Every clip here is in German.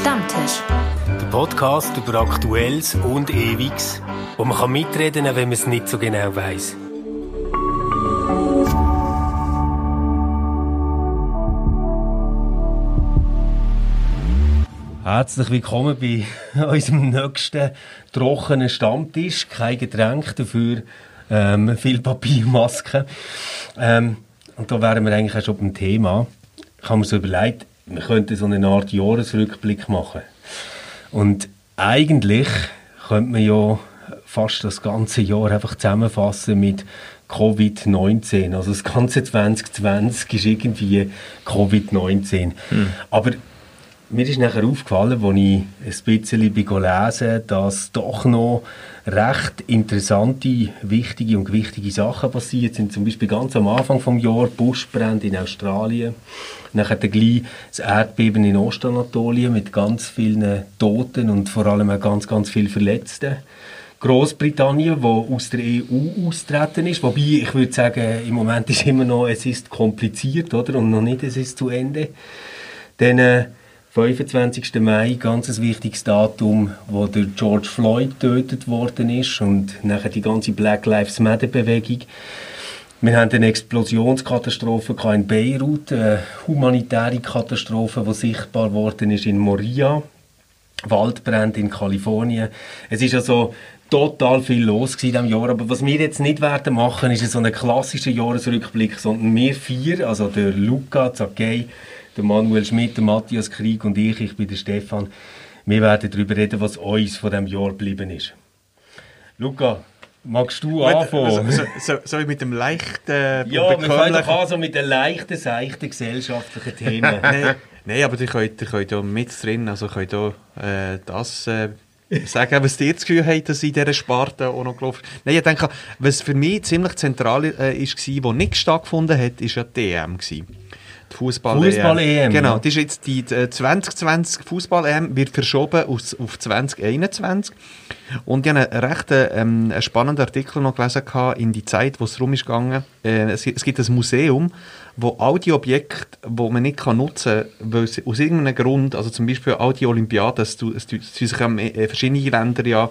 Stammtisch. Der Podcast über Aktuelles und Ewiges, wo man kann mitreden kann, wenn man es nicht so genau weiß. Herzlich willkommen bei unserem nächsten trockenen Stammtisch. Kein Getränk, dafür ähm, viel Papiermasken. Ähm, und da wären wir eigentlich auch schon beim Thema. Ich habe mir so überlegt, wir könnten so eine Art Jahresrückblick machen. Und eigentlich könnte man ja fast das ganze Jahr einfach zusammenfassen mit Covid-19. Also das ganze 2020 ist irgendwie Covid-19. Hm. Aber mir ist nachher aufgefallen, als ich ein bisschen gelesen dass doch noch recht interessante, wichtige und gewichtige Sachen passiert sind. Zum Beispiel ganz am Anfang des Jahres Buschbrände in Australien. Nachher gleich das Erdbeben in Ostanatolien mit ganz vielen Toten und vor allem auch ganz, ganz vielen Verletzten. Großbritannien, wo aus der EU austreten ist, wobei ich würde sagen, im Moment ist immer noch, es ist kompliziert, oder? Und noch nicht, es ist zu Ende. Dann, äh, 25. Mai, ganz ein wichtiges Datum, wo der George Floyd getötet worden ist und nachher die ganze Black Lives Matter Bewegung. Wir haben eine Explosionskatastrophe in Beirut, eine humanitäre Katastrophe, die sichtbar worden ist in Moria, Waldbrand in Kalifornien. Es ist also total viel los in diesem Jahr. Aber was wir jetzt nicht werden machen, ist so einen klassischen Jahresrückblick, sondern wir vier, also der Luca, Zakei, der Manuel Schmidt, der Matthias Krieg und ich, ich bin der Stefan. Wir werden darüber reden, was uns von diesem Jahr geblieben ist. Luca, magst du anfangen? So, so, soll ich mit dem leichten... Ja, wir fangen doch an so mit den leichten, seichten gesellschaftlichen Themen. Nein, nee, aber ihr könnt, ihr könnt ja mit drin, also könnt auch äh, das... Äh, sagen, was ihr das Gefühl habt, dass in dieser Sparte auch noch gelaufen ist. Nein, ich denke, was für mich ziemlich zentral äh, ist, was nicht stattgefunden hat, war ja die EM. Gewesen die Fußball-EM. Fußball-EM. Genau, das ist jetzt die 2020 Fußball-EM wird verschoben auf, auf 2021. Und ich habe einen recht ähm, einen spannenden Artikel noch gelesen in die Zeit, wo es darum ist gegangen. Äh, es, es, gibt ein Museum, wo all die Objekte, die man nicht kann nutzen kann, weil sie aus irgendeinem Grund, also zum Beispiel all die Olympiaden, es, es sich äh, verschiedene Länder ja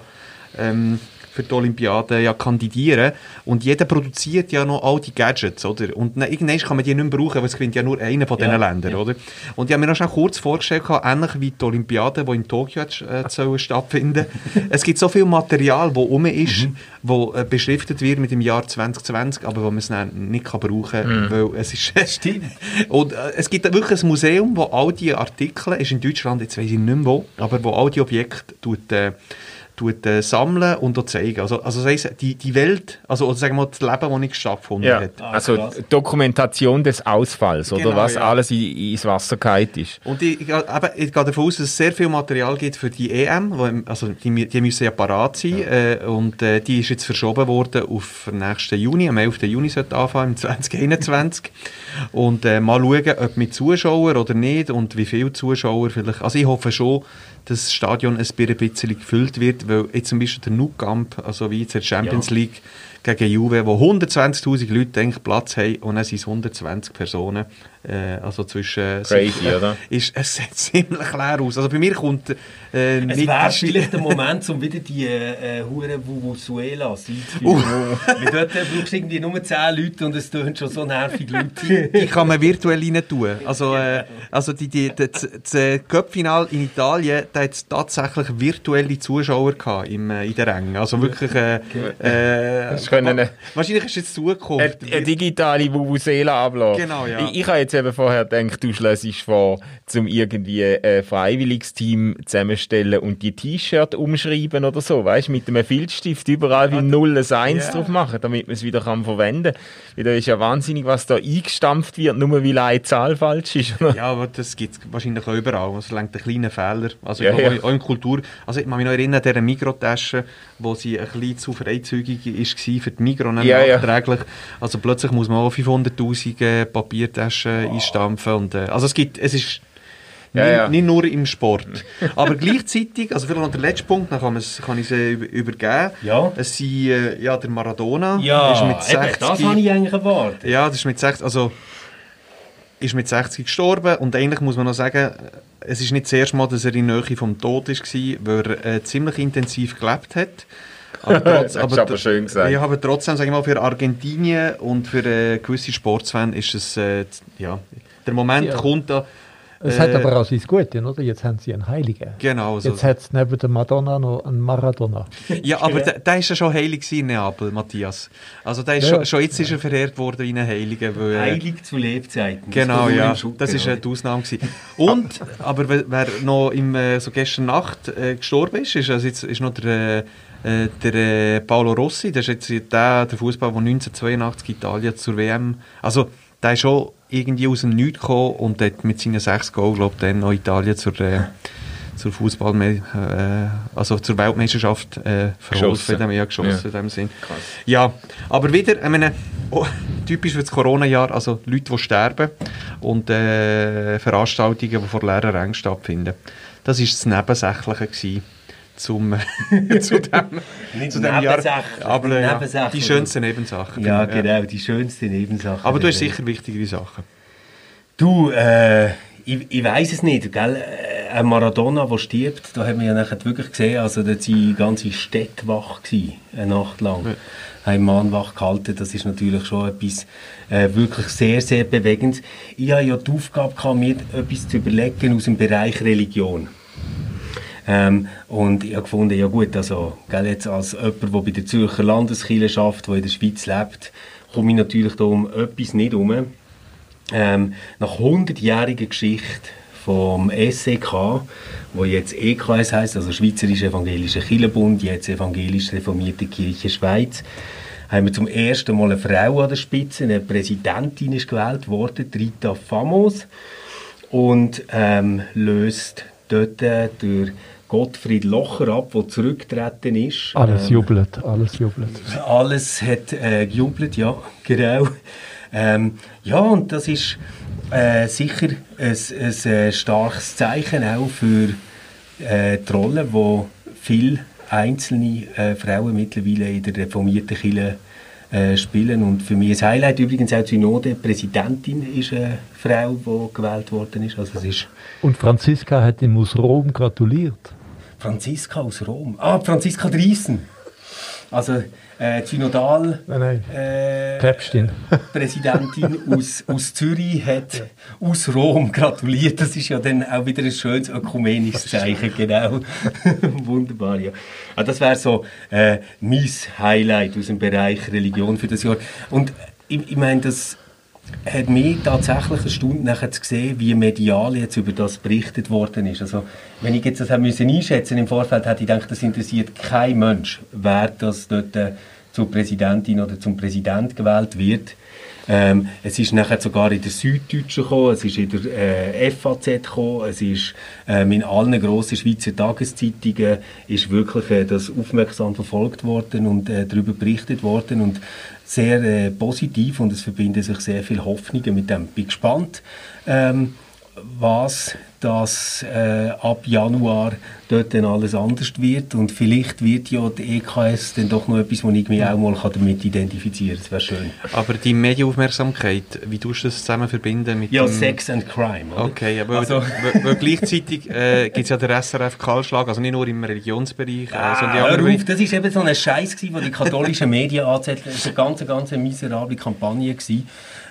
ähm, für die Olympiade ja kandidieren. Und jeder produziert ja noch all die Gadgets, oder? Und irgendwann kann man die nicht mehr brauchen, weil es gewinnt ja nur einer von diesen ja, Ländern, ja. oder? Und ich habe mir noch kurz vorgestellt, ähnlich wie die Olympiade, die in Tokio äh, stattfinden Es gibt so viel Material, das rum ist, mhm. wo äh, beschriftet wird mit dem Jahr 2020, aber wo man es nicht kann brauchen kann, mhm. weil es ist... Stimmt. Und äh, es gibt wirklich ein Museum, wo all die Artikel, ist in Deutschland, jetzt weiß ich nicht mehr wo, aber wo all die Objekte tut, äh, tut, äh, sammeln und zeigen. Also, also das heisst, die, die Welt, also oder sagen wir das Leben, das nicht stattgefunden ja. hat. Ah, also krass. Dokumentation des Ausfalls, genau, oder was ja. alles in, ins Wasser gehalten ist. Und ich, ich, eben, ich gehe davon aus, dass es sehr viel Material gibt für die EM, wo, also die, die müssen ja parat sein ja. Äh, und äh, die ist jetzt verschoben worden auf den nächsten Juni, am 11. Juni sollte anfangen, im 2021. und äh, mal schauen, ob mit Zuschauern oder nicht und wie viele Zuschauer vielleicht, also ich hoffe schon, das Stadion ein bisschen gefüllt wird, weil jetzt zum Beispiel der Nou also wie jetzt der Champions ja. League gegen Juve, wo 120'000 Leute eigentlich Platz haben und dann sind es 120 Personen, also zwischen... Crazy, äh, oder? Ist, es sieht ziemlich leer aus. Also bei mir kommt äh, Es wäre vielleicht der Moment, um wieder die äh, Hure Venezuela einzuführen. Uh. Weil dort äh, brauchst du irgendwie nur 10 Leute und es tun schon so nervige Leute. ich kann man virtuell rein tun. Also, äh, also die, die, das, das Cup-Final in Italien, da hat es tatsächlich virtuelle Zuschauer gehabt im, äh, in der Rängen. Also wirklich... Äh, äh, können... Wahrscheinlich ist es Zukunft. Eine, eine digitale Vuvuzela ablaufen. Genau, ja. Ich, ich habe jetzt eben vorher gedacht, du schlägst vor, zum irgendwie ein freiwilliges Team zusammenstellen und die T-Shirt umschreiben oder so, weißt mit einem Filzstift überall wie 0 ein 1 yeah. drauf machen, damit man es wieder kann verwenden kann. Weil da ist ja wahnsinnig, was da eingestampft wird, nur weil eine Zahl falsch ist. ja, aber das gibt es wahrscheinlich auch überall. Es lenkt einen kleinen Fehler. Also ja, ja. auch in Kultur. Also ich kann mich noch erinnern an diese Mikrotasche, wo sie ein bisschen zu freizügig war für die Migros ja, nachträglich. Ja. Also plötzlich muss man auch 500'000 äh, Papiertaschen oh. einstampfen. Und, äh, also es gibt, es ist ja, nicht, ja. nicht, nur im Sport. Aber gleichzeitig, also vielleicht noch der letzte Punkt, dann kann, kann ich es übergeben. Ja. Es sind, äh, ja, der Maradona. Ja, ist mit 60, eben, das habe ich eigentlich erwartet. Ja, das ist mit 60, also ist mit 60 gestorben und eigentlich muss man noch sagen, es ist nicht das erste Mal, dass er in Nähe vom Tod war, weil er äh, ziemlich intensiv gelebt hat. Aber, trotz, aber, aber schön gesagt. Ja, aber trotzdem, sage ich mal, für Argentinien und für äh, gewisse Sportsfans ist es, äh, ja, der Moment ja. kommt da, es äh, hat aber auch sein Gute, oder? Jetzt haben sie einen Heiligen. Genau. So. Jetzt hat es neben der Madonna noch einen Maradona. ja, aber der, der ist ja schon heilig in Neapel, Matthias. Also der ist ja. schon, schon, jetzt ist er verehrt worden wie ein Heiliger. Weil, äh, Heilig zu Lebzeiten. Genau, ja. Das war die Ausnahme. Gewesen. Und, aber wer noch im, äh, so gestern Nacht äh, gestorben ist, ist, also jetzt, ist noch der... Äh, der äh, Paolo Rossi, der ist jetzt der, der Fußball, der 1982 Italien zur WM, also der ist schon irgendwie aus dem Nichts gekommen und hat mit seinen sechs Goals, glaube ich, dann noch Italien zur, äh, zur Fußball, äh, also zur Weltmeisterschaft äh, verholfen. Dem, ja, geschossen ja. in dem Sinn. Ja, aber wieder, ich meine, oh, typisch für das Corona-Jahr, also Leute, die sterben und äh, Veranstaltungen, die vor leeren Rängen stattfinden. Das war das Nebensächliche gewesen zum, zu dem, Nicht zu dem Jahr. Aber ja, die schönsten Nebensachen. Ja, genau, die schönsten Nebensachen. Aber du hast sicher wichtigere Sachen. Du, äh, ich, ich weiß es nicht, gell? Äh, ein Maradona, der stirbt, da haben wir ja nachher wirklich gesehen, also da die ganze Städte wach gewesen, eine Nacht lang. Ja. Ein Mann wach gehalten, das ist natürlich schon etwas äh, wirklich sehr, sehr bewegendes. Ich habe ja die Aufgabe gehabt, mir etwas zu überlegen aus dem Bereich Religion. Ähm, und ich habe gefunden, ja gut, also gell, jetzt als jemand, der bei der Zürcher Landeskirche schafft, der in der Schweiz lebt, komme ich natürlich da um etwas nicht um. Ähm, nach 100-jähriger Geschichte vom SEK, wo jetzt EKS heißt, also Schweizerisch Evangelischer Kirchenbund, jetzt Evangelisch Reformierte Kirche Schweiz, haben wir zum ersten Mal eine Frau an der Spitze, eine Präsidentin ist gewählt worden, Rita Famos, und ähm, löst dort äh, durch Gottfried Locher ab, der zurückgetreten ist. Alles ähm, jubelt, alles jubelt. Alles hat äh, gejubelt, ja, genau. Ähm, ja, und das ist äh, sicher ein, ein, ein, starkes Zeichen auch für äh, die Rolle, die viele einzelne äh, Frauen mittlerweile in der reformierten Kirche äh, spielen. Und für mich ein Highlight übrigens auch die Synode. Präsidentin ist eine Frau, die gewählt worden ist. Also es ist Und Franziska hat ihm aus Rom gratuliert. Franziska aus Rom. Ah, Franziska Driessen. Also äh, Synodal nein, nein. Äh, Päpstin. Präsidentin aus, aus Zürich hat ja. aus Rom gratuliert. Das ist ja dann auch wieder ein schönes ökumenisches Zeichen, genau. Wunderbar, ja. Also das wäre so äh, mein Highlight aus dem Bereich Religion für das Jahr. Und ich, ich meine, das hat mich tatsächlich eine Stunde nachher zu sehen, wie medial jetzt über das berichtet worden ist. Also, wenn ich jetzt das müssen einschätzen im Vorfeld, hätte ich gedacht, das interessiert kein Mensch, wer das dort äh, zur Präsidentin oder zum Präsident gewählt wird. Ähm, es ist nachher sogar in der Süddeutschen gekommen, es ist in der äh, FAZ gekommen, es ist ähm, in allen grossen Schweizer Tageszeitungen ist wirklich äh, das aufmerksam verfolgt worden und äh, darüber berichtet worden und sehr äh, positiv und es verbinden sich sehr viele Hoffnungen mit dem. Bin gespannt, ähm, was das äh, ab Januar dort dann alles anders wird und vielleicht wird ja die EKS dann doch noch etwas, wo ich mich auch mal damit identifizieren kann. Das wäre schön. Aber die Medienaufmerksamkeit, wie tust du das zusammen verbinden mit Ja, dem... Sex and Crime. Oder? Okay, aber also... weil, weil gleichzeitig äh, gibt es ja den SRF Kahlschlag, also nicht nur im Religionsbereich, ah, äh, sondern auch... Auf, das war eben so ein Scheiß, den die katholischen Medien anzetteln. Das war eine ganz, ganz miserable Kampagne, gewesen,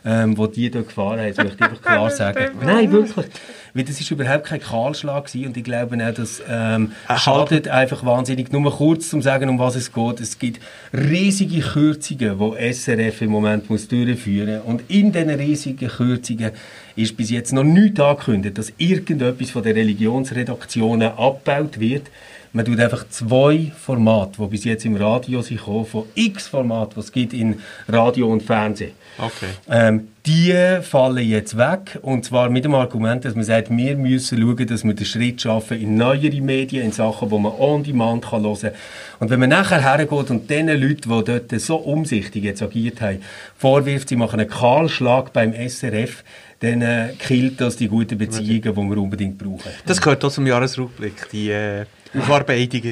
ähm, wo die da gefahren haben, das möchte ich einfach klar sagen. Nein, wirklich. Weil das ist überhaupt kein Kahlschlag gewesen und ich glaube auch, das ähm, schadet einfach wahnsinnig. Nur kurz zum sagen, um was es geht. Es gibt riesige Kürzungen, die SRF im Moment muss durchführen und in diesen riesigen Kürzungen ist bis jetzt noch nichts angekündigt, dass irgendetwas von den Religionsredaktionen abgebaut wird. Man tut einfach zwei Formate, die bis jetzt im Radio sind, von x Formaten, die es gibt in Radio und Fernsehen. Okay. Ähm, die fallen jetzt weg. Und zwar mit dem Argument, dass man sagt, wir müssen schauen, dass wir den Schritt schaffen in neuere Medien, in Sachen, wo man on demand kann hören kann. Und wenn man nachher hergeht und den Leuten, die dort so umsichtig jetzt agiert haben, vorwirft, sie machen einen Kahlschlag beim SRF, dann äh, killt das die guten Beziehungen, die wir unbedingt brauchen. Das gehört auch zum Jahresrückblick, die, äh, Aufarbeitung.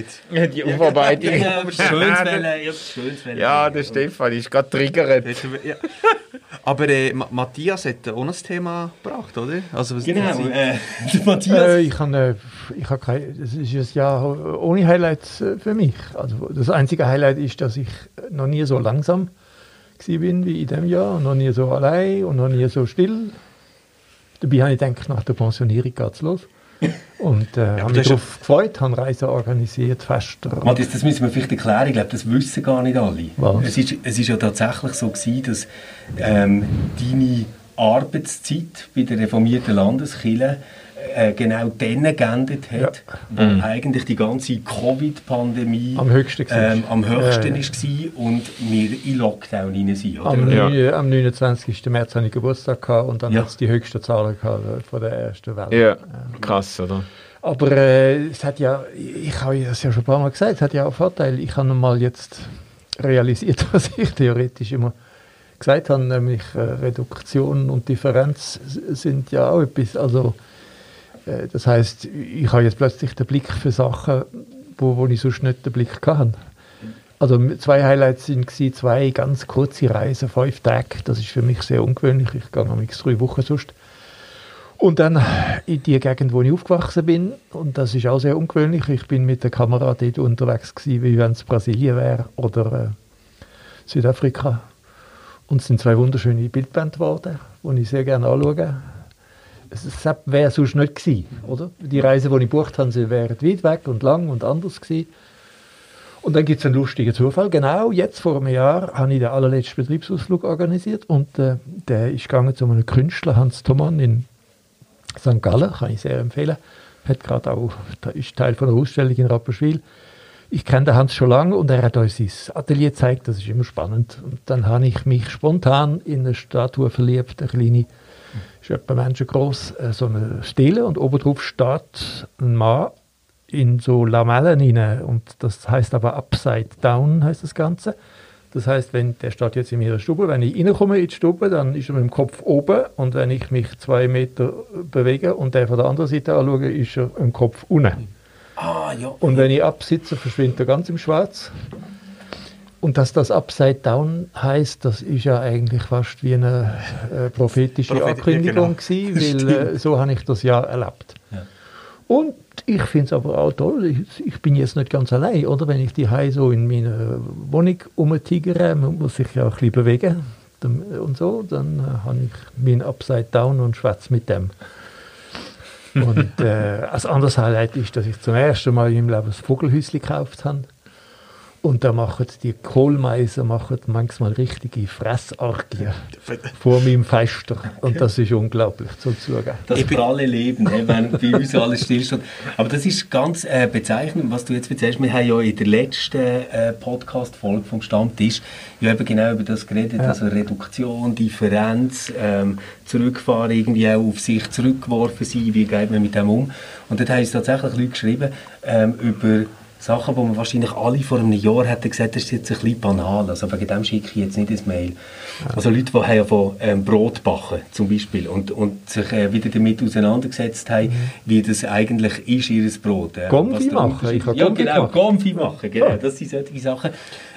Die Aufarbeitung. Ja, aber schönes Welle, ja. Ja, der Stefan ist gerade triggert. Ja. Aber äh, Ma- Matthias hat auch ein Thema gebracht, oder? Also, was Genau, äh, Matthias. Äh, ich habe, äh, ich habe kein, es ist ein Jahr ohne Highlights äh, für mich. Also das einzige Highlight ist, dass ich noch nie so langsam bin wie in diesem Jahr, und noch nie so allein und noch nie so still. Dabei habe ich gedacht, nach der Pensionierung geht es los. Und äh, habe du mich ja- darauf gefreut, habe Reisen organisiert, Fester. Matthias, das müssen wir vielleicht erklären. Ich glaube, das wissen gar nicht alle. Was? Es ist, es ist ja tatsächlich so gewesen, dass ähm, deine Arbeitszeit bei der reformierten Landeskirche äh, genau dann geendet hat, wo eigentlich die ganze Covid-Pandemie Am höchsten war. ähm, am höchsten Ja, ja. war und wir in Lockdown rein sind. Oder? Am, Ja. am 29. März hatte ich Geburtstag gehabt und dann Ja. hat es die höchsten Zahlen gehabt äh, von der ersten Welle. Ja, krass, oder? Aber äh, es hat ja, ich habe das ja schon ein paar Mal gesagt, es hat ja auch Vorteile. Ich habe mal jetzt realisiert, was ich theoretisch immer gesagt habe, nämlich äh, Reduktion und Differenz sind ja auch etwas. Also, das heißt, ich habe jetzt plötzlich den Blick für Sachen, wo, wo ich sonst nicht den Blick hatte. Also zwei Highlights sind gewesen, zwei ganz kurze Reisen, fünf Tage. Das ist für mich sehr ungewöhnlich. Ich gehe am drei Wochen sonst. Und dann in die Gegend, wo ich aufgewachsen bin. Und das ist auch sehr ungewöhnlich. Ich bin mit der Kamera dort unterwegs gewesen, wie wenn es Brasilien wäre oder äh, Südafrika. Und es sind zwei wunderschöne Bildbände geworden, die ich sehr gerne anschaue. Es wäre sonst nicht gewesen, oder? Die Reise, die ich gebucht habe, sie wären weit weg und lang und anders gewesen. Und dann gibt es einen lustigen Zufall. Genau jetzt vor einem Jahr habe ich den allerletzten Betriebsausflug organisiert und äh, der ist gegangen zu einem Künstler, Hans Thomann in St. Gallen, kann ich sehr empfehlen. Hat gerade auch, ist Teil von einer Ausstellung in Rapperswil. Ich kenne den Hans schon lange und er hat uns sein Atelier gezeigt, das ist immer spannend. Und dann habe ich mich spontan in eine Statue verliebt, eine kleine, ist etwa menschengroß, äh, so eine Stele und oben drauf steht ein Mann in so Lamellen rein und das heißt aber Upside Down heißt das Ganze. Das heißt, wenn der steht jetzt in ihrer Stube, wenn ich reinkomme in die Stube, dann ist er mit dem Kopf oben und wenn ich mich zwei Meter bewege und der von der anderen Seite anschaue, ist er im Kopf unten. Ah, ja. Und wenn ich absitze, verschwindet er ganz im Schwarz. Und dass das Upside Down heißt, das ist ja eigentlich fast wie eine äh, prophetische Prophet- ja, Ankündigung genau. gewesen, weil äh, so habe ich das ja erlebt. Ja. Und ich finde es aber auch toll, ich, ich bin jetzt nicht ganz allein, oder? Wenn ich die so in meiner Wohnung rumtigere, man muss sich ja auch ein bisschen bewegen dann- und so, dann äh, habe ich meinen Upside Down und schwätze mit dem. Und äh, als anderes Highlight ist, dass ich zum ersten Mal in meinem Leben ein Vogelhäuschen gekauft habe. Und da machen die Kohlmeiser machen manchmal richtige Fressargien vor meinem Fenster. Und das ist unglaublich zu zugeben. Das pralle Leben, he, wenn bei uns alles stillsteht. Aber das ist ganz äh, bezeichnend, was du jetzt erzählst. Wir haben ja in der letzten äh, Podcast-Folge vom Stammtisch ja eben genau über das geredet, also Reduktion, Differenz, ähm, zurückfahren, irgendwie auch auf sich zurückgeworfen sein, wie geht man mit dem um. Und dort haben uns tatsächlich Leute geschrieben ähm, über Sachen, wo man wahrscheinlich alle vor einem Jahr hätten gesagt, das ist jetzt ein bisschen banal. Also wegen dem schicke ich jetzt nicht ein Mail. Also Leute, die haben ja von ähm, Brot backen zum Beispiel und, und sich äh, wieder damit auseinandergesetzt haben, wie das eigentlich ist, ihr Brot. Äh, Gomfi machen. Ich Ja, genau. Gomfi machen. Genau, das sind solche Sachen.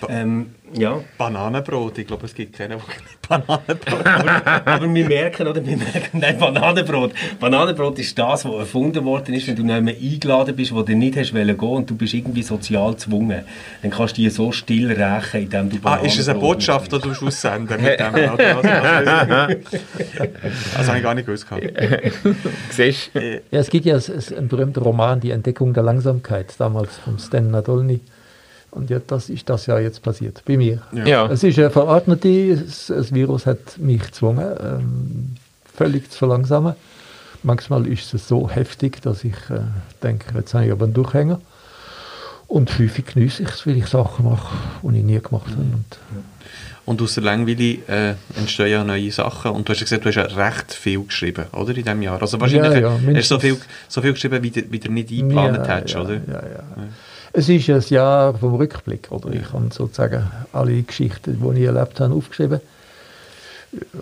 Ähm, ja. Bananenbrot, ich glaube, es gibt keine Bananenbrot. Aber wir merken, oder? Wir merken, nein, Bananenbrot. Bananenbrot ist das, was erfunden worden ist, wenn du nicht mehr eingeladen bist, wo du nicht hast wollen gehen und du bist irgendwie sozial gezwungen. Dann kannst du die so still rächen, indem du Ah, ist es eine Bananenbrot Botschaft, die du aussenden mit dem? Also, also, das habe ich gar nicht gewusst. gehabt. Siehst du? Ja, es gibt ja einen berühmten Roman, Die Entdeckung der Langsamkeit, damals von Stan Nadolny. Und ja, das ist das ja jetzt passiert, bei mir. Ja. Es ist eine verordnete, das das Virus hat mich gezwungen, ähm, völlig zu verlangsamen. Manchmal ist es so heftig, dass ich äh, denke, jetzt habe ich aber einen Durchhänger. Und häufig genieße ich es, weil ich Sachen mache, die ich nie gemacht habe. Und Und aus der Langweile äh, entstehen ja neue Sachen. Und du hast ja gesagt, du hast ja recht viel geschrieben, oder? In diesem Jahr. Also wahrscheinlich Ja, ja, hast du so viel, so viel geschrieben, wie du, wie du nicht eingeplant Ja, hättest, ja, oder? Ja, ja. Es ist ein Jahr vom Rückblick, oder? Ich habe sozusagen alle Geschichten, die ich erlebt habe, aufgeschrieben.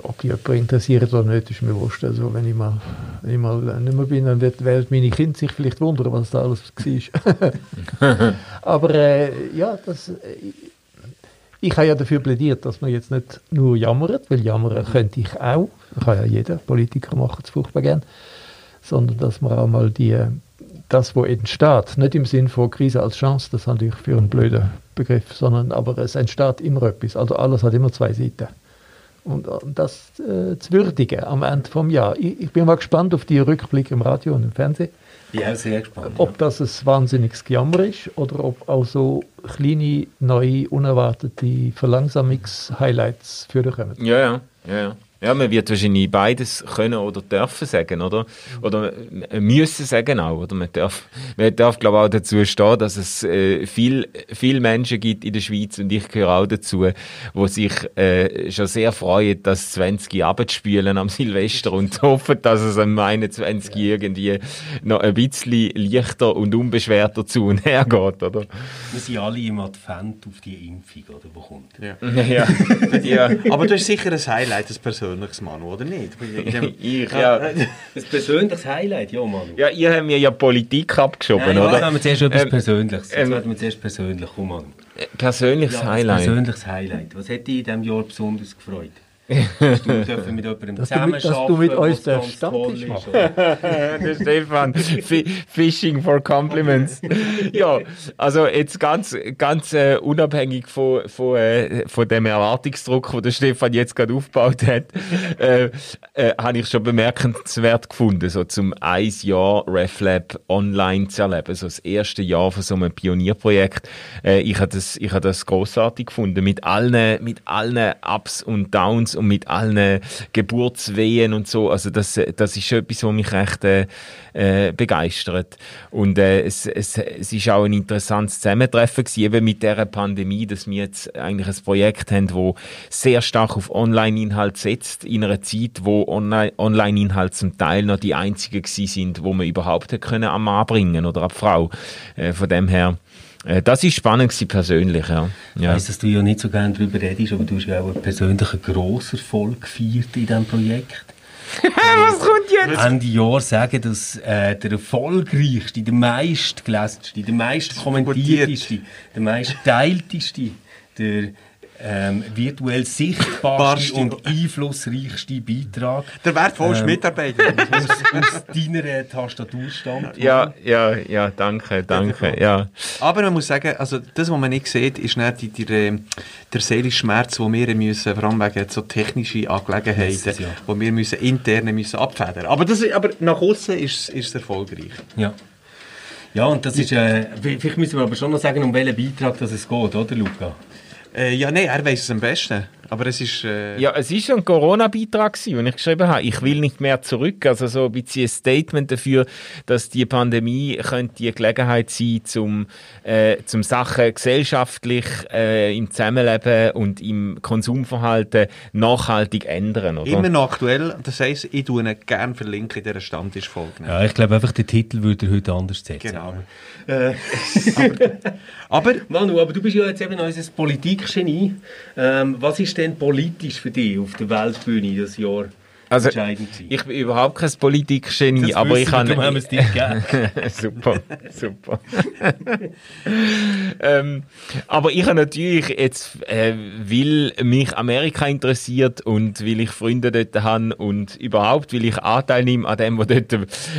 ob die jemand interessiert oder nicht, ist mir wurscht. Also wenn ich mal, wenn ich mal nicht mehr bin, dann wird, werden meine Kinder sich vielleicht wundern, was da alles war. Aber äh, ja, das, äh, ich habe ja dafür plädiert, dass man jetzt nicht nur jammert, weil jammern könnte ich auch. Kann ja jeder, Politiker macht es furchtbar gern. Sondern dass man auch mal die, das, was entsteht, nicht im Sinn von Krise als Chance, das ist natürlich für einen blöden Begriff, sondern aber es entsteht immer etwas. Also alles hat immer zwei Seiten. Und, und das äh, zu würdigen am Ende des Jahres. Ich, ich, bin mal gespannt auf die Rückblicke im Radio und im Fernsehen. Ja, sehr gespannt. Ob das ein wahnsinniges Gejammer ist oder ob auch so kleine, neue, unerwartete Verlangsamungs-Highlights führen können. Ja, ja, ja. ja. Ja, man wird wahrscheinlich beides können oder dürfen sagen, oder? Oder müssen sagen auch, oder? Man darf, man darf glaube ich, auch dazu stehen, dass es äh, viel, viel Menschen gibt in der Schweiz, und ich gehöre auch dazu, wo sich äh, schon sehr freuen, das 20 abzuspielen am Silvester und hoffen, dass es am 21 irgendwie noch ein bisschen leichter und unbeschwerter zu und her geht, oder? Wir sind alle im Advent auf die Impfung, oder? Wo kommt? Ja. ja. ja. Aber das ist sicher ein Highlight, das persönliches, Manu, oder nicht? ich, ja. Ein persönliches Highlight, ja, Manu. Ja, ihr habt mir ja Politik abgeschoben, ja, oder? Ja, wir zuerst etwas ähm, Persönliches. Jetzt ähm, werden wir zuerst persönlich, komm, Manu. Persönliches ja, Highlight? persönliches Highlight. Was hat dich in diesem Jahr besonders gefreut? Dass du dürfen mit jemandem dass zusammenarbeiten, dass du mit uns den Stammtisch machst. der Stefan, Fishing for Compliments. ja, also jetzt ganz, ganz äh, unabhängig von, von, äh, von dem Erwartungsdruck, den der Stefan jetzt gerade aufgebaut hat, äh, äh, habe ich schon bemerkenswert gefunden, so zum ein Jahr RefLab online zu erleben, so das erste Jahr von so einem Pionierprojekt. Äh, ich habe das, ich habe das großartig gefunden, mit allen, mit allen Ups und Downs und mit allen Geburtswehen und so. Also das, das ist etwas, was mich recht äh, äh, begeistert. Und äh, es, es, es ist auch ein interessantes Zusammentreffen gewesen, eben mit dieser Pandemie, dass wir jetzt eigentlich ein Projekt haben, wo sehr stark auf Online-Inhalt setzt, in einer Zeit, wo Online-Inhalt zum Teil noch die einzigen gewesen sind, wo man überhaupt können am Mann bringen oder an Frau. Äh, von dem her äh, das ist spannend gewesen, persönlich, ja. Ich weiss, dass du ja nicht so gerne darüber redest, aber du hast ja auch einen persönlichen Grosserfolg gefeiert in diesem Projekt. Was kommt jetzt? Ende Jahr sagen, dass äh, der erfolgreichste, der meistgelesenste, der meist kommentierteste, der meistteilteste, der ähm, virtuell sichtbarste und einflussreichste Beitrag. Der wertvollste ähm, Mitarbeiter. aus, aus deiner Tastatur stammt. Ja, ja, ja, danke, danke, ja. Aber man muss sagen, also das, was man nicht sieht, ist nicht die, die, der seelische Schmerz, den wir müssen, vor allem wegen so technische Angelegenheiten, ja. wo wir müssen intern müssen abfedern. Aber, das, aber nach außen ist, ist es erfolgreich. Ja. Ja, und das ist, äh, vielleicht müssen wir aber schon noch sagen, um welchen Beitrag das es geht, oder Luca? Äh, ja, nein, er weiß es am besten. Aber es ist... Äh ja, es ist ein Corona-Beitrag den ich geschrieben habe. Ich will nicht mehr zurück. Also so ein bisschen ein Statement dafür, dass die Pandemie könnte die Gelegenheit sein, zum, äh, zum Sachen gesellschaftlich äh, im Zusammenleben und im Konsumverhalten nachhaltig ändern, oder? Immer noch aktuell. Das heisst, ich tue ihn gerne verlinken in dieser Stammtischfolge. Ja, ich glaube einfach, der Titel würde heute anders setzen. Genau. Äh, aber, aber, Manu, aber du bist ja jetzt eben unser Politikgenie. Ähm, was ist denn politisch für dich auf der Weltbühne das Jahr? Also, ich bin überhaupt kein Politikgenie, aber ich kann... haben es dir super, super. ähm, aber ich habe natürlich jetzt, äh, weil mich Amerika interessiert und weil ich Freunde dort habe und überhaupt, weil ich Anteil nehme an dem, was dort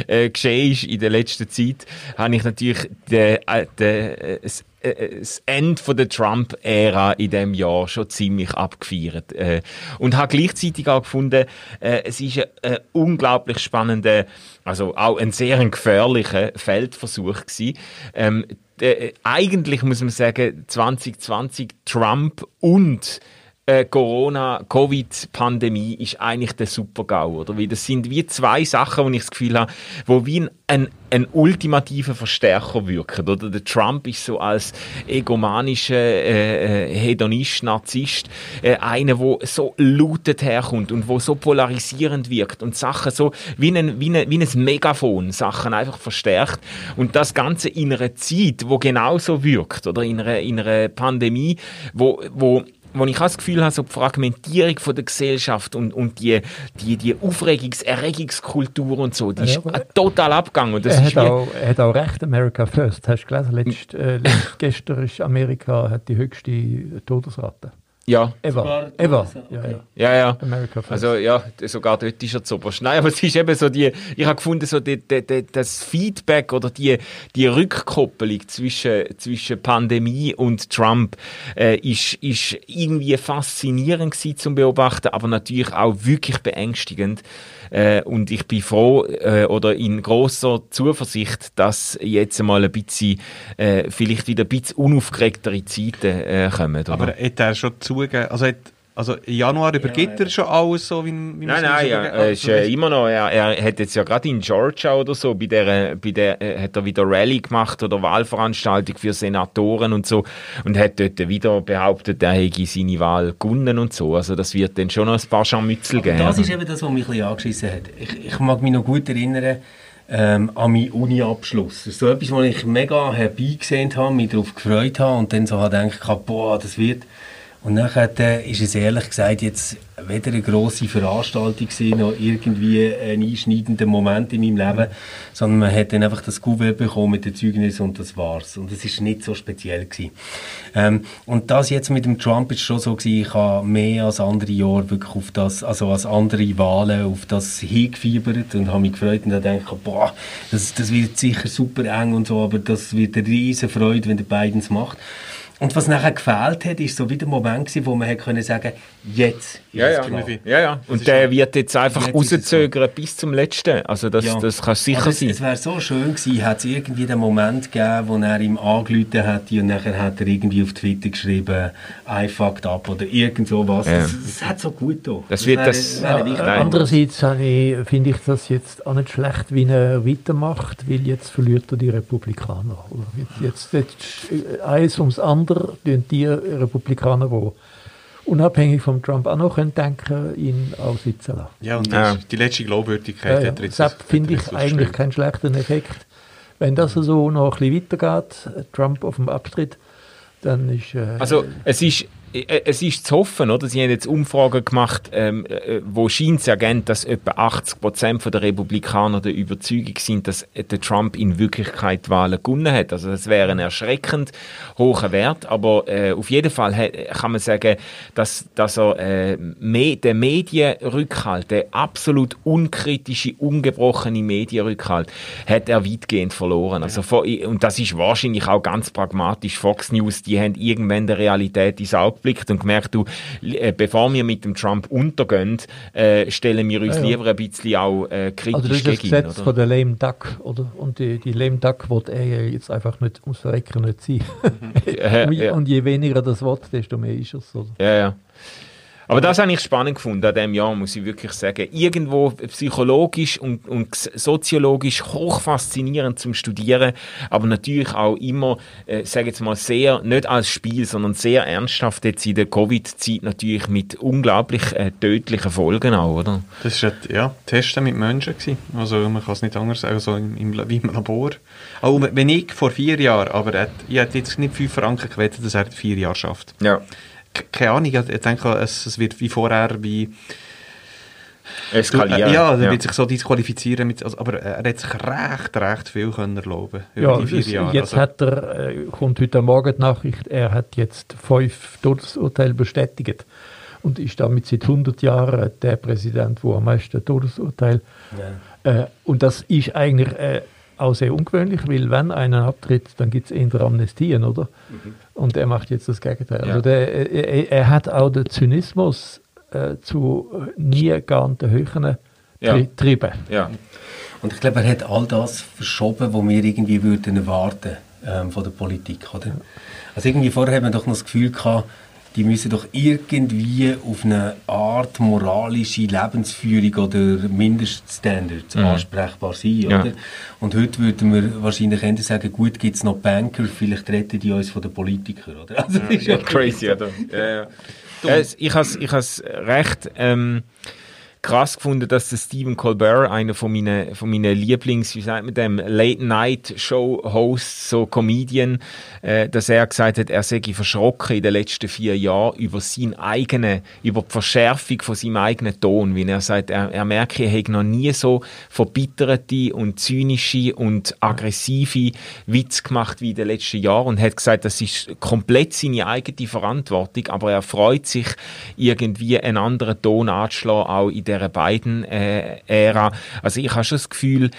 äh, geschehen ist in der letzten Zeit, habe ich natürlich den, äh, den, äh, äh, das Ende der Trump-Ära in dem Jahr schon ziemlich abgefeiert äh, und habe gleichzeitig auch gefunden, es ist ein, unglaublich spannender, also auch ein sehr gefährlicher Feldversuch gewesen. Ähm, äh, eigentlich muss man sagen, 2020 Trump und äh, Corona, Covid-Pandemie ist eigentlich der Super-GAU, oder? Weil das sind wie zwei Sachen, wo ich das Gefühl habe, wo wie ein, ein, ein ultimativer Verstärker wirken, oder? Der Trump ist so als egomanischer äh, äh, Hedonist, Narzisst, äh, einer, wo so lootet herkommt und wo so polarisierend wirkt und Sachen so wie ein, wie ein, wie ein Megafon Sachen einfach verstärkt und das Ganze in einer Zeit, wo genauso wirkt, oder? In einer, in einer Pandemie, wo, wo wo ich auch das Gefühl habe, so die Fragmentierung von der Gesellschaft und, und die, die, die Aufregungs-, Erregungskultur und so, die Ja, ist aber- total abgegangen. Und das Er ist hat, auch, er hat auch recht, America First. Hast du gelesen? Letzt, äh, gestern ist Amerika hat die höchste Todesrate. Ja, Ever. Sogar Ever. Ja, ja. ja, ja. America First. Also ja, sogar dort ist er zu oberst. Nein, aber es ist eben so die, ich habe gefunden, so die, die, die, das Feedback oder die, die Rückkoppelung zwischen, zwischen Pandemie und Trump äh, ist, ist irgendwie faszinierend gewesen zum Beobachten, aber natürlich auch wirklich beängstigend. Äh, und ich bin froh äh, oder in großer Zuversicht, dass jetzt mal ein bisschen, äh, vielleicht wieder ein bisschen unaufgeregtere Zeiten äh, kommen. Oder? Aber hat er schon zugegeben, also, hat, also im Januar übergibt er schon alles so, wie, wie Nein, man es nein, ja, er ist äh, immer noch, er, er hat jetzt ja gerade in Georgia oder so, bei der, bei der äh, hat er wieder Rallye gemacht oder Wahlveranstaltung für Senatoren und so und hat dort wieder behauptet, er hätte seine Wahl gewonnen und so. Also das wird dann schon noch ein paar Scharmützel geben. Das ist eben das, was mich ein bisschen angeschissen hat. Ich, ich mag mich noch gut erinnern ähm, an meinen Uni-Abschluss. Das ist so etwas, wo ich mega herbeigesehen habe, mich darauf gefreut habe und dann so habe gedacht, boah, das wird... Und nachher äh, ist es ehrlich gesagt jetzt weder eine grosse Veranstaltung gewesen, noch irgendwie ein einschneidender Moment in meinem Leben, sondern man hat dann einfach das Kuvert bekommen mit den Zeugnissen und das war's. Und es ist nicht so speziell gewesen. Ähm, und das jetzt mit dem Trump ist schon so gewesen, ich habe mehr als andere Jahre wirklich auf das, also als andere Wahlen auf das hingefiebert und habe mich gefreut und habe gedacht, boah, das, das wird sicher super eng und so, aber das wird eine riesen Freude, wenn der Biden es macht. Und was nachher gefehlt hat, ist so wieder der Moment gewesen, wo man hätte können sagen, jetzt ist ja, es ja, klar. ja, ja. Und der wird jetzt einfach rauszögern bis zum Letzten. Also das, Ja. das kann sicher Aber es, sein. Es wäre so schön gewesen, hat es irgendwie den Moment gegeben, wo er ihm angerufen hätte und nachher hat er irgendwie auf Twitter geschrieben, I fucked up oder irgend sowas. Ja. Das, das hat so gut getan. Das wird wäre- das- wäre. Andererseits finde ich das jetzt auch nicht schlecht, wie er weitermacht, weil jetzt verliert er die Republikaner. Oder? Jetzt, jetzt, jetzt eins ums andere tun die Republikaner, die unabhängig vom Trump auch noch können denken ihn auch sitzen lassen. Ja, und Ja. Die, letzte Glaubwürdigkeit Ja, ja. hat jetzt... Deshalb hat er finde ich eigentlich keinen schlechten Effekt. Wenn das so noch ein bisschen weitergeht, Trump auf dem Abtritt, dann ist... Äh, Also es ist, es ist zu hoffen, oder? Sie haben jetzt Umfragen gemacht, ähm, äh, wo scheint zu ergeben, dass etwa 80 Prozent der Republikaner der Überzeugung sind, dass äh, der Trump in Wirklichkeit die Wahlen gewonnen hat. Also das wäre ein erschreckend hoher Wert, aber äh, auf jeden Fall kann man sagen, dass, dass er äh, me der Medienrückhalt, der absolut unkritische, ungebrochene Medienrückhalt, hat er weitgehend verloren. Also vor, und das ist wahrscheinlich auch ganz pragmatisch. Fox News, die haben irgendwann der Realität ins Auge geblickt und gemerkt, du, äh, bevor wir mit dem Trump untergehen, äh, stellen wir uns Ja, ja. lieber ein bisschen auch äh, kritisch also das ist das. Gesetz Oder? von der Lame Duck, oder? Und die, die Lame Duck wird er jetzt einfach nicht ums Verrecken nicht sein. Und, ja. und je weniger das Wort, desto mehr ist es. Oder? Ja, ja. Aber das habe ich spannend gefunden an diesem Jahr, muss ich wirklich sagen. Irgendwo psychologisch und, und soziologisch hoch faszinierend zum Studieren, aber natürlich auch immer, äh, sage jetzt mal, sehr, nicht als Spiel, sondern sehr ernsthaft jetzt in der Covid-Zeit natürlich mit unglaublich äh, tödlichen Folgen auch, oder? Das war ja, Testen mit Menschen. Gewesen. Also man kann es nicht anders sagen, also im, im, wie im Labor. Auch wenn ich vor vier Jahren, aber er, hat- ich hätte jetzt nicht 5 Franken gewettet, dass er vier Jahre schafft. Ja. Keine Ahnung, ich denke, es, es wird wie vorher wie... Eskalieren. Äh, ja, er wird sich so disqualifizieren, mit, also, aber er hat sich recht, recht viel können erlauben über Ja, die vier Jahre. jetzt also, hat er, äh, kommt heute Morgen die Nachricht, er hat jetzt fünf Todesurteile bestätigt und ist damit seit 100 Jahren der Präsident, der am meisten Todesurteile äh, und das ist eigentlich äh, auch sehr ungewöhnlich, weil wenn einer abtritt, dann gibt es eher Amnestien, oder? Und er macht jetzt das Gegenteil. Ja. Also der, er, er- hat auch den Zynismus äh, zu nie geahnten Höhen Ja. tri trieben. ja. Und ich glaube, er hat all das verschoben, was wir irgendwie würden erwarten ähm, von der Politik, oder? Also irgendwie vorher hat man doch noch das Gefühl gehabt, die müssen doch irgendwie auf eine Art moralische Lebensführung oder Mindeststandards ansprechbar sein, Ja. oder? Und heute würden wir wahrscheinlich eher sagen, gut, gibt es noch Banker, vielleicht retten die uns von den Politikern, oder? Also, das ist Ja, crazy, oder? Ja, ja. Es, ich ich has recht, ähm, krass gefunden, dass der Stephen Colbert, einer von meinen, von meinen Lieblings, wie sagt man dem, Late-Night-Show-Hosts, so Comedian, äh, dass er gesagt hat, er sei verschrocken in den letzten vier Jahren über seinen eigenen, über die Verschärfung von seinem eigenen Ton, wie er sagt, er, er merke, er hätte noch nie so verbitterte und zynische und aggressive Witze gemacht wie in den letzten Jahren und hat gesagt, das ist komplett seine eigene Verantwortung, aber er freut sich irgendwie einen anderen Ton anzuschlagen, auch in dieser beiden äh, Ära. Also ich habe schon das Gefühl,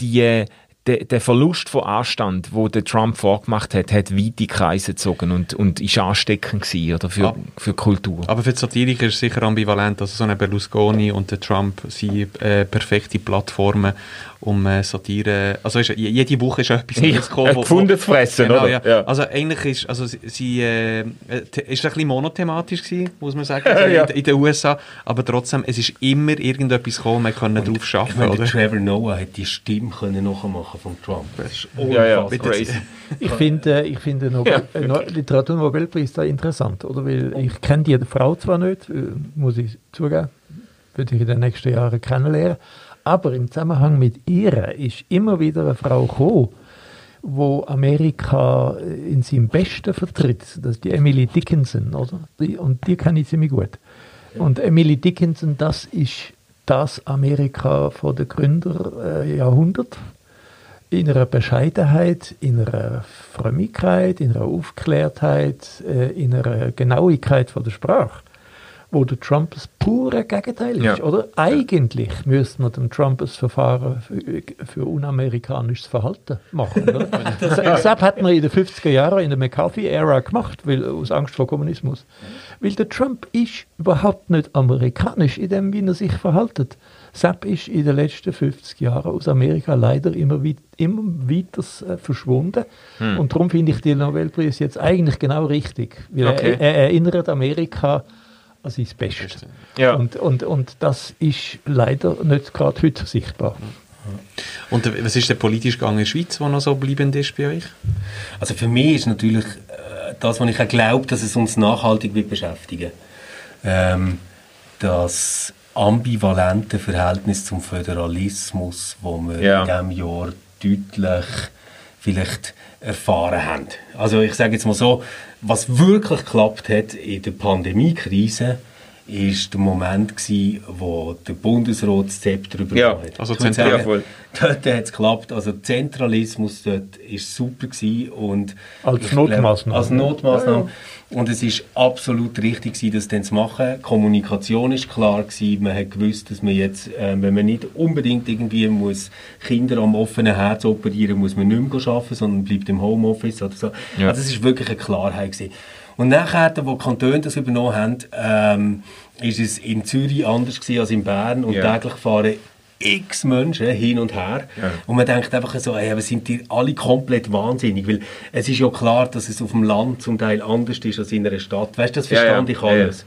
die der, der Verlust von Anstand, wo der Trump vorgemacht hat, hat weite Kreise gezogen und, und ist ansteckend gewesen, oder für, Ah. für Kultur. Aber für die Satiriker ist es sicher ambivalent. Also so ein Berlusconi und der Trump sind äh, perfekte Plattformen, um äh, Satire... Also ist, jede Woche ist etwas Ja, Neues gekommen. wo- gefunden zu fressen, genau, oder? Ja. Ja. Also eigentlich ist... Also sie, äh, äh, ist ein bisschen monothematisch gewesen, muss man sagen, also Ja. in, in den USA. Aber trotzdem, es ist immer irgendetwas gekommen, man kann drauf Ich schaffen, meine, oder? der Trevor Noah hat die Stimme können nachmachen von Trump. Das ist Ja, ja, unfassbar. crazy. Ich finde, äh, ich finde Nobel, äh, No- Literaturnobelpreis da interessant, oder? Weil ich kenne die Frau zwar nicht, äh, muss ich zugeben, würde ich in den nächsten Jahren kennenlernen, aber im Zusammenhang mit ihr ist immer wieder eine Frau gekommen, wo Amerika äh, in seinem Besten vertritt. Das ist die Emily Dickinson, oder? Und die kenne ich ziemlich gut. Und Emily Dickinson, das ist das Amerika von der Gründerjahrhundert. Äh, in einer Bescheidenheit, in einer Frömmigkeit, in einer Aufklärtheit, äh, in einer Genauigkeit von der Sprache, wo der Trump das pure Gegenteil Ja. ist, oder? Eigentlich müsste man dem Trump ein Verfahren für, für unamerikanisches Verhalten machen, oder? das, hat man in den 50er Jahren in der McCarthy-Ära gemacht, weil, aus Angst vor Kommunismus. Weil der Trump ist überhaupt nicht amerikanisch in dem, wie er sich verhaltet. Sepp ist in den letzten 50 Jahren aus Amerika leider immer, weit, immer weiter äh, verschwunden. Hm. Und darum finde ich den Nobelpreis jetzt eigentlich genau richtig. Weil Okay. er, er erinnert Amerika an sein Bestes. Ja. Und, und, und das ist leider nicht gerade heute sichtbar. Und äh, was ist denn politisch gegangen in der Schweiz, was noch so bleibend ist bei euch? Also für mich ist natürlich äh, das, was ich auch glaube, dass es uns nachhaltig wird beschäftigen. Ähm, das ambivalente Verhältnis zum Föderalismus, wo wir Ja. in diesem Jahr deutlich vielleicht erfahren haben. Also ich sage jetzt mal so, was wirklich geklappt hat in der Pandemiekrise, ist der Moment gewesen, wo der Bundesrat das Zepter übernommen Ja, hat. also zentral- sagen, voll. Dort hat es geklappt. Also Zentralismus dort ist super gewesen und Als Notmaßnahme. Als Notmaßnahme. Und es ist absolut richtig gewesen, das dann zu machen. Die Kommunikation ist klar gewesen. Man hat gewusst, dass man jetzt, äh, wenn man nicht unbedingt irgendwie muss Kinder am offenen Herz operieren, muss man nicht mehr arbeiten, sondern bleibt im Homeoffice oder so. Ja. Also es ist wirklich eine Klarheit gewesen. Und nachher, wo die Kantone das übernommen haben, ähm, ist es in Zürich anders gewesen als in Bern und Ja. täglich fahren x Menschen hin und her. Ja. Und man denkt einfach so, ey, aber sind die alle komplett wahnsinnig? Weil es ist ja klar, dass es auf dem Land zum Teil anders ist als in einer Stadt. Weißt du, das verstand ja. ich Ja, ja. alles.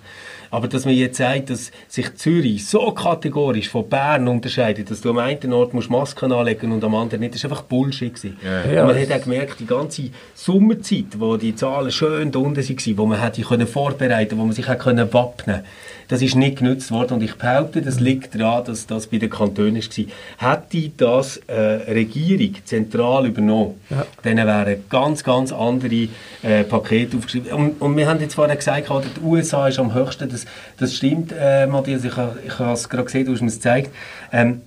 Aber dass man jetzt sagt, dass sich Zürich so kategorisch von Bern unterscheidet, dass du am einen Ort musst Masken anlegen und am anderen nicht, das ist einfach Bullshit gewesen. Ja. Und man hat auch gemerkt, die ganze Sommerzeit, wo die Zahlen schön da unten waren, wo man hätte können vorbereiten wo man sich hätte können wappnen das ist nicht genutzt worden und ich behaupte, das liegt daran, dass das bei den Kantonen war. Hätte das äh, Regierung zentral übernommen, Ja. dann wären ganz, ganz andere äh, Pakete aufgeschrieben. Und, und wir haben jetzt vorhin gesagt, die USA ist am höchsten, das, das stimmt, äh, Matthias, ich, ich habe es gerade gesehen, du hast mir es gezeigt. Ähm,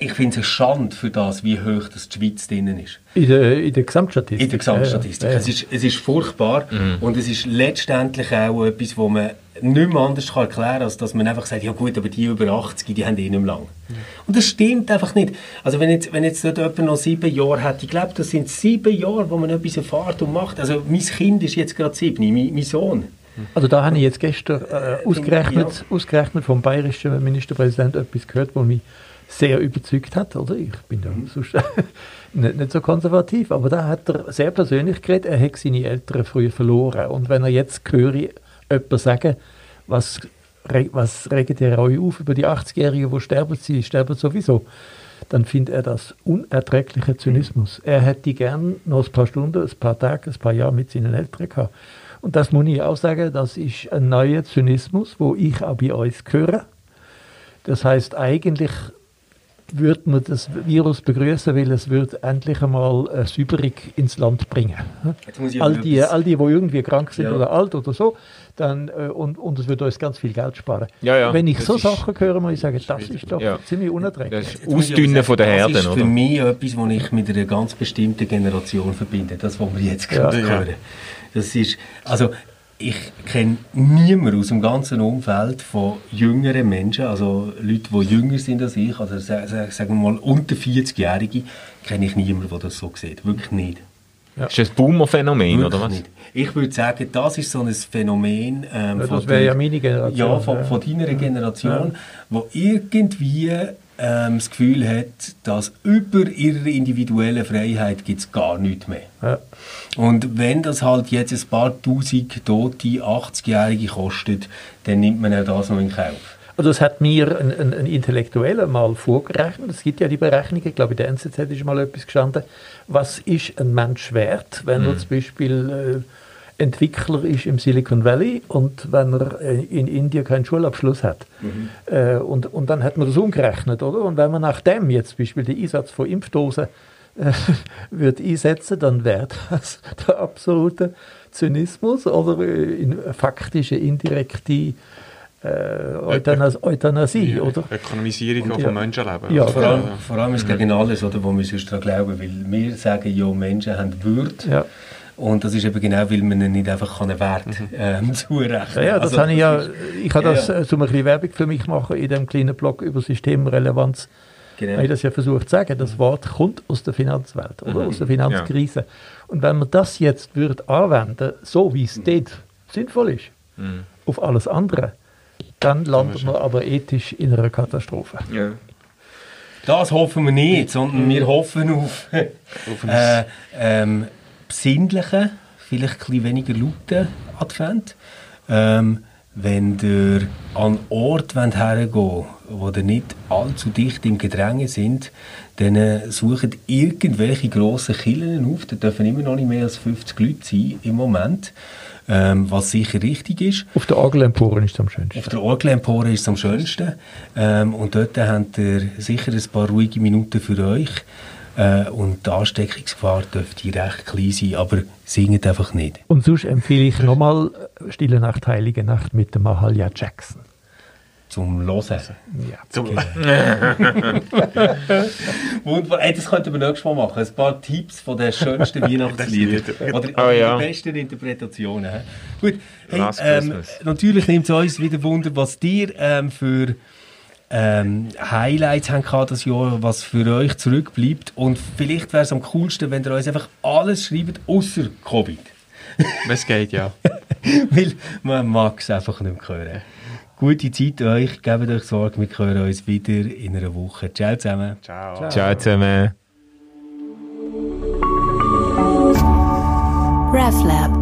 ich finde es eine Schande für das, wie hoch das die Schweiz drinnen ist. In der, in der Gesamtstatistik. In der Gesamtstatistik. Ja, ja. Es, ist, es ist furchtbar und es ist letztendlich auch etwas, wo man nicht mehr anders kann erklären kann, als dass man einfach sagt, ja gut, aber die über 80, die haben eh nicht mehr lang. Und das stimmt einfach nicht. Also wenn jetzt, wenn jetzt dort jemand noch sieben Jahre hat, ich glaube, das sind sieben Jahre, wo man etwas erfährt und macht. Also mein Kind ist jetzt gerade sieben, mein, mein Sohn. Also da habe ich jetzt gestern äh, ausgerechnet, ausgerechnet vom bayerischen Ministerpräsidenten etwas gehört, was mich sehr überzeugt hat. Oder? Ich bin ja sonst nicht, nicht so konservativ, aber da hat er sehr persönlich geredet, er hat seine Eltern früher verloren. Und wenn er jetzt höre, jemanden sagen, was, was regt ihr euch auf über die 80-Jährigen, die sterben, sie sterben sowieso, dann findet er das unerträglicher Zynismus. Er hätte gern noch ein paar Stunden, ein paar Tage, ein paar Jahre mit seinen Eltern gehabt. Und das muss ich auch sagen, das ist ein neuer Zynismus, wo ich auch bei uns höre. Das heißt, eigentlich würde man das Virus begrüßen, weil es wird endlich einmal eine Säuberung ins Land bringen. All die, all die, die irgendwie krank sind Ja. oder alt oder so, dann, äh, und, und es würde uns ganz viel Geld sparen. Ja, ja, Wenn ich das so Sachen höre, muss ich sagen, das ist doch Ja. ziemlich unerträglich. Das ist Ausdünnen von der Herden, Das ist oder? für mich etwas, was ich mit einer ganz bestimmten Generation verbinde. Das, was wir jetzt gerade Ja. hören. Das ist, also, ich kenne niemanden aus dem ganzen Umfeld von jüngeren Menschen, also Leute, die jünger sind als ich, also sa- sa- sagen wir mal unter 40-Jährige, kenne ich niemanden, der das so sieht. Wirklich nicht. Ist das ein Boomer-Phänomen, oder was? nicht. Ich würde sagen, das ist so ein Phänomen ähm, Ja, von das wäre der- ja meine Generation. ja, von, ja. von deiner Generation, wo irgendwie ähm, das Gefühl hat, dass über ihre individuelle Freiheit gibt es gar nichts mehr. Ja. Und wenn das halt jetzt ein paar tausend tote 80-Jährige kostet, dann nimmt man auch das noch in Kauf. Also das hat mir ein, ein, ein Intellektueller mal vorgerechnet. Es gibt ja die Berechnungen, ich glaube in der NZZ ist mal etwas gestanden. Was ist ein Mensch wert, wenn er zum Beispiel äh, Entwickler ist im Silicon Valley und wenn er äh, in Indien keinen Schulabschluss hat. Äh, und, und dann hat man das umgerechnet, oder? Und wenn man nach dem jetzt zum Beispiel den Einsatz von Impfdosen äh, würde einsetzen, dann wäre das der absolute Zynismus oder äh, in, faktische, indirekte äh, Euthanasie, Euthanasie Ja, oder? Ökonomisierung auch Ja. Menschenleben. Ja, Vor allem, äh, vor allem ist es gegen alles, oder, wo wir sonst daran glauben, weil wir sagen, ja, Menschen haben Würde. Ja. Und das ist eben genau, weil man nicht einfach einen Wert ähm, zurechnen Ja, ja, das Also, habe ich ja, ist- ich habe Ja, das ja. äh, so ein bisschen Werbung für mich machen in dem kleinen Blog über Systemrelevanz. Genau. Habe ich das ja versucht zu sagen. Das Wort kommt aus der Finanzwelt, oder? Aus der Finanzkrise. Und wenn man das jetzt würde anwenden, so wie es dort sinnvoll ist, auf alles andere, dann landet man aber ethisch in einer Katastrophe. Ja. Das hoffen wir nicht, sondern wir hoffen auf, äh, ähm, besinnlichen, vielleicht ein weniger lauten Advent. Ähm, wenn ihr an Ort hergehen wollt, wo ihr nicht allzu dicht im Gedränge sind, dann äh, sucht irgendwelche grossen Kirchen auf. Da dürfen immer noch nicht mehr als 50 Leute sein im Moment, ähm, was sicher richtig ist. Auf der Orgelemporen ist es am schönsten. Auf der Orgelempore ist es am schönsten. Ähm, und dort habt ihr sicher ein paar ruhige Minuten für euch. Äh, und die Ansteckungsgefahr dürfte recht klein sein, aber singet einfach nicht. Und sonst empfehle ich nochmal äh, Stille Nacht, Heilige Nacht mit dem Mahalia Jackson. Zum Hören. Ja. zum, Wunderbar. Hey, das könnten wir nächstes Mal machen. Ein paar Tipps von den schönsten Weihnachtsliedern. Oder Oh, ja. die besten Interpretationen. Gut. Hey, ähm, natürlich nimmt es uns wieder Wunder, was dir ähm, für ähm, Highlights haben gehabt das Jahr, was für euch zurückbleibt. Und vielleicht wäre es am coolsten, wenn ihr uns einfach alles schreibt, außer Covid. es geht, ja. Weil man mag es einfach nicht mehr hören. Gute Zeit euch, gebt euch Sorge, wir hören uns wieder in einer Woche. Ciao zusammen. Ciao. Ciao zusammen. RefLab